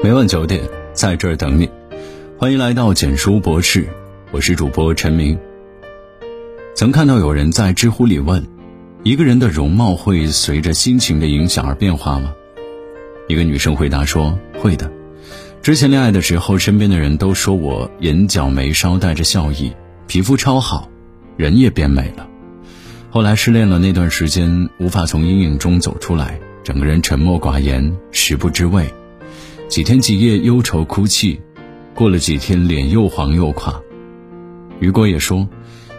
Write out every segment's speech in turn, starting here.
每晚九点，在这儿等你。欢迎来到简书博士，我是主播陈明。曾看到有人在知乎里问：一个人的容貌会随着心情的影响而变化吗？一个女生回答说：会的。之前恋爱的时候，身边的人都说我眼角眉梢带着笑意，皮肤超好，人也变美了。后来失恋了那段时间，无法从阴影中走出来，整个人沉默寡言，食不知味，几天几夜忧愁哭泣，过了几天脸又黄又垮。雨果也说，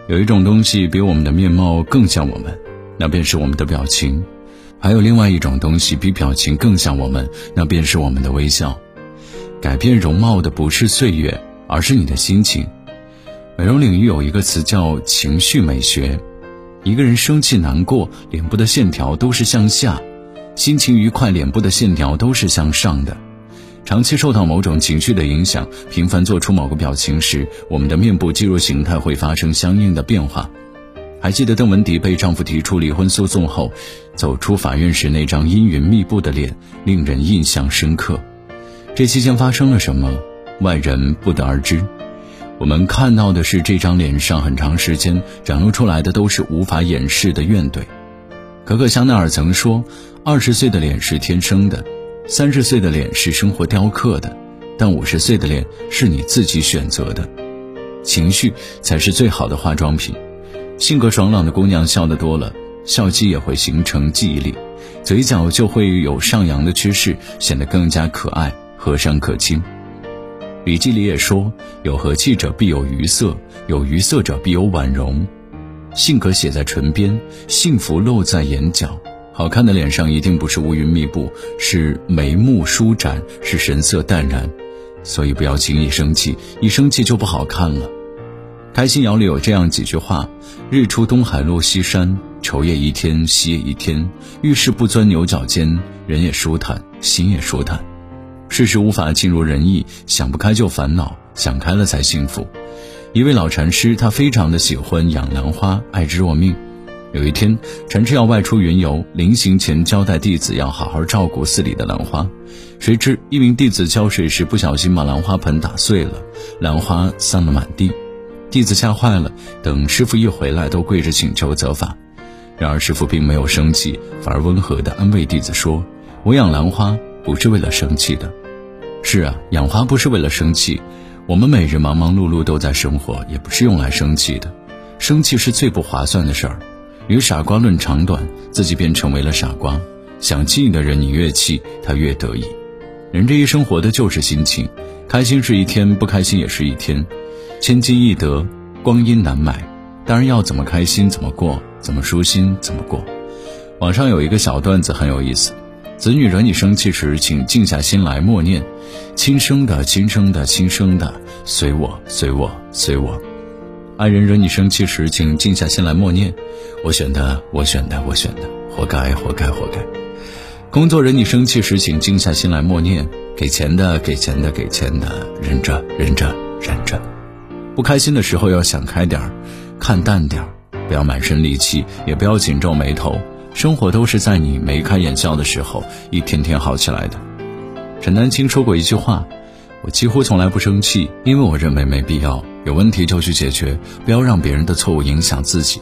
有一种东西比我们的面貌更像我们，那便是我们的表情；还有另外一种东西比表情更像我们，那便是我们的微笑。改变容貌的不是岁月，而是你的心情。美容领域有一个词叫情绪美学。一个人生气、难过，脸部的线条都是向下；心情愉快，脸部的线条都是向上的。长期受到某种情绪的影响，频繁做出某个表情时，我们的面部肌肉形态会发生相应的变化。还记得邓文迪被丈夫提出离婚诉讼后，走出法院时那张阴云密布的脸，令人印象深刻。这期间发生了什么，外人不得而知。我们看到的是这张脸上很长时间展露出来的都是无法掩饰的怨怼。可可香奈儿曾说：“二十岁的脸是天生的，三十岁的脸是生活雕刻的，但五十岁的脸是你自己选择的。情绪才是最好的化妆品。性格爽朗的姑娘笑得多了，笑肌也会形成记忆力，嘴角就会有上扬的趋势，显得更加可爱和善可亲。”笔记里也说：“有和气者必有余色，有余色者必有婉容。性格写在唇边，幸福露在眼角。好看的脸上一定不是乌云密布，是眉目舒展，是神色淡然。所以不要轻易生气，一生气就不好看了。”开心谣里有这样几句话：“日出东海落西山，愁也一天，喜也一天。遇事不钻牛角尖，人也舒坦，心也舒坦。”事事无法尽如人意，想不开就烦恼，想开了才幸福。一位老禅师，他非常的喜欢养兰花，爱之若命。有一天，禅师要外出云游，临行前交代弟子要好好照顾寺里的兰花。谁知一名弟子浇水时不小心把兰花盆打碎了，兰花散了满地。弟子吓坏了，等师傅一回来，都跪着请求责罚。然而师傅并没有生气，反而温和地安慰弟子说：“我养兰花不是为了生气的。”是啊，养花不是为了生气，我们每日忙忙碌碌都在生活，也不是用来生气的。生气是最不划算的事儿，与傻瓜论长短，自己便成为了傻瓜。想气你的人，你越气，他越得意。人这一生活的就是心情，开心是一天，不开心也是一天。千金易得，光阴难买。当然要怎么开心怎么过，怎么舒心怎么过。网上有一个小段子很有意思。子女惹你生气时，请静下心来默念：“亲生的，亲生的，亲生的，随我，随我，随我。”爱人惹你生气时，请静下心来默念：“我选的，我选的，我选的，活该，活该，活该。”工作惹你生气时，请静下心来默念：“给钱的，给钱的，给钱的，忍着，忍着，忍着。”不开心的时候要想开点儿，看淡点儿，不要满身戾气，也不要紧皱眉头。生活都是在你眉开眼笑的时候，一天天好起来的。陈丹青说过一句话：“我几乎从来不生气，因为我认为没必要。有问题就去解决，不要让别人的错误影响自己。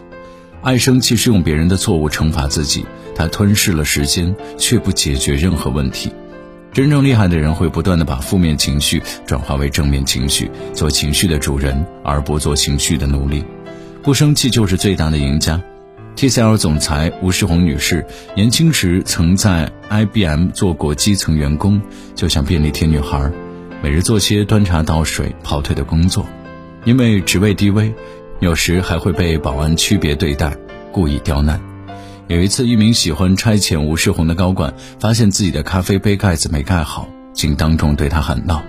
爱生气是用别人的错误惩罚自己，他吞噬了时间，却不解决任何问题。真正厉害的人会不断的把负面情绪转化为正面情绪，做情绪的主人，而不做情绪的奴隶。不生气就是最大的赢家。” TCL 总裁吴世红女士年轻时曾在 IBM 做过基层员工，就像便利贴女孩，每日做些端茶倒水、跑腿的工作。因为职位低微，有时还会被保安区别对待，故意刁难。有一次，一名喜欢差遣吴世红的高管发现自己的咖啡杯盖子没盖好，竟当众对他喊道：“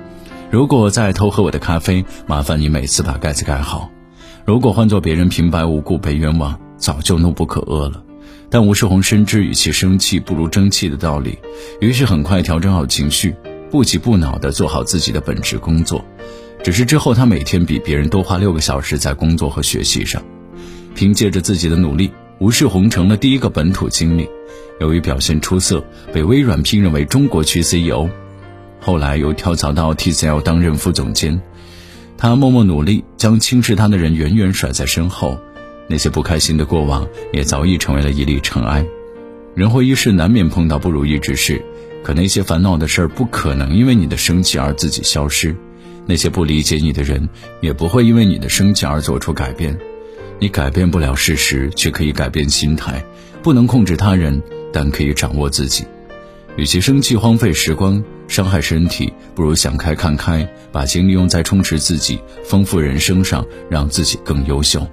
如果再偷喝我的咖啡，麻烦你每次把盖子盖好。如果换做别人，平白无故被冤枉。”早就怒不可遏了，但吴世红深知与其生气不如争气的道理，于是很快调整好情绪，不急不恼地做好自己的本职工作。只是之后，他每天比别人多花六个小时在工作和学习上。凭借着自己的努力，吴世红成了第一个本土经理。由于表现出色，被微软聘任为中国区 CEO。后来又跳槽到 TCL 担任副总监。他默默努力，将轻视他的人远远甩在身后，那些不开心的过往也早已成为了一粒尘埃。人活一世，难免碰到不如意之事，可那些烦恼的事儿不可能因为你的生气而自己消失，那些不理解你的人也不会因为你的生气而做出改变。你改变不了事实，却可以改变心态。不能控制他人，但可以掌握自己。与其生气荒废时光、伤害身体，不如想开看开，把精力用在充实自己、丰富人生上，让自己更优秀。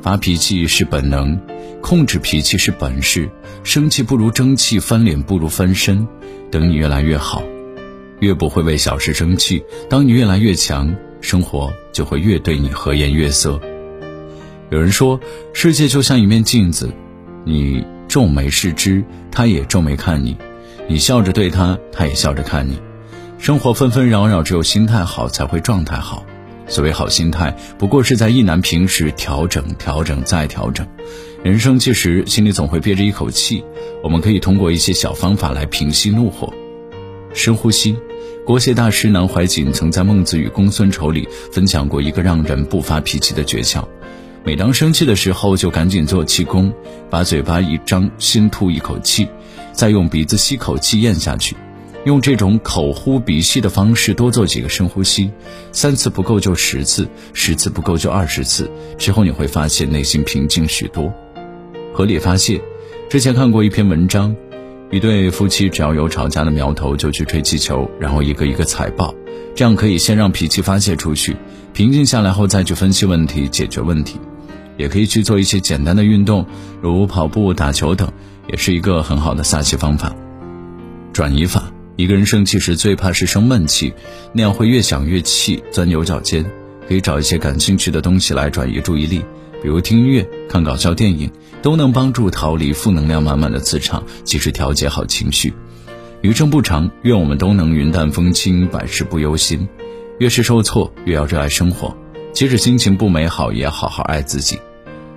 发脾气是本能，控制脾气是本事。生气不如争气，翻脸不如翻身。等你越来越好，越不会为小事生气。当你越来越强，生活就会越对你和颜悦色。有人说，世界就像一面镜子，你皱眉视之，他也皱眉看你。你笑着对他，他也笑着看你。生活纷纷扰扰，只有心态好才会状态好。所谓好心态，不过是在意难平时调整、调整再调整。人生其实心里总会憋着一口气，我们可以通过一些小方法来平息怒火。深呼吸。国学大师南怀瑾曾在《孟子与公孙丑》里分享过一个让人不发脾气的诀窍：每当生气的时候，就赶紧做气功，把嘴巴一张，先吐一口气。再用鼻子吸口气咽下去，用这种口呼鼻吸的方式多做几个深呼吸，三次不够就十次，十次不够就二十次。之后你会发现内心平静许多。合理发泄，之前看过一篇文章，一对夫妻只要有吵架的苗头就去吹气球，然后一个一个踩爆，这样可以先让脾气发泄出去，平静下来后再去分析问题、解决问题。也可以去做一些简单的运动，如跑步、打球等。也是一个很好的撒气方法。转移法，一个人生气时最怕是生闷气，那样会越想越气，钻牛角尖。可以找一些感兴趣的东西来转移注意力，比如听音乐、看搞笑电影，都能帮助逃离负能量满满的磁场，及时调节好情绪。余生不长，愿我们都能云淡风轻，百事不忧心。越是受挫，越要热爱生活。即使心情不美好，也要好好爱自己。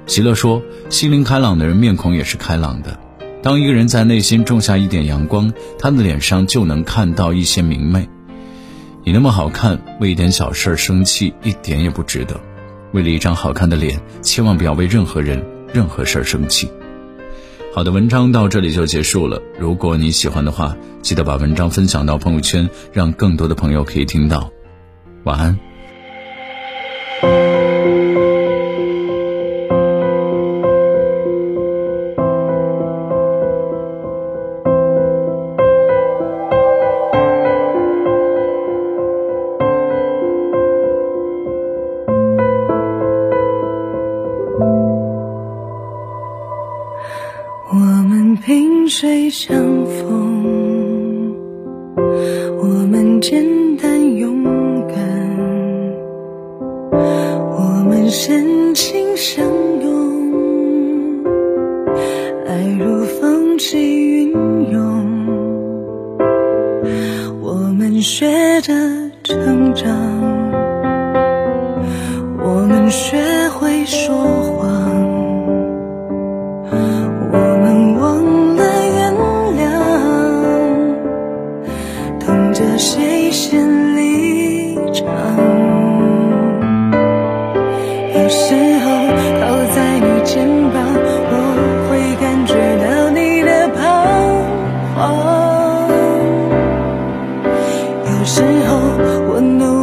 席勒说：“心灵开朗的人，面孔也是开朗的。”当一个人在内心种下一点阳光，他的脸上就能看到一些明媚。你那么好看，为一点小事生气一点也不值得。为了一张好看的脸，千万不要为任何人、任何事儿生气。好的，文章到这里就结束了。如果你喜欢的话，记得把文章分享到朋友圈，让更多的朋友可以听到。晚安。相逢，我们简单勇敢，我们深情相拥，爱如风起云涌，我们学着成长，我们学会说谎。时候我努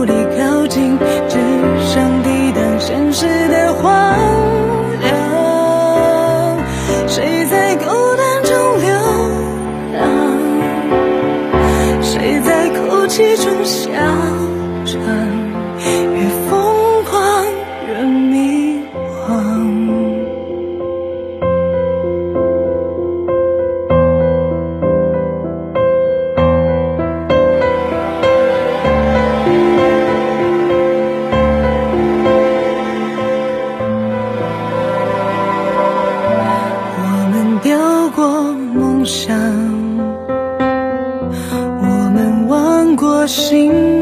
心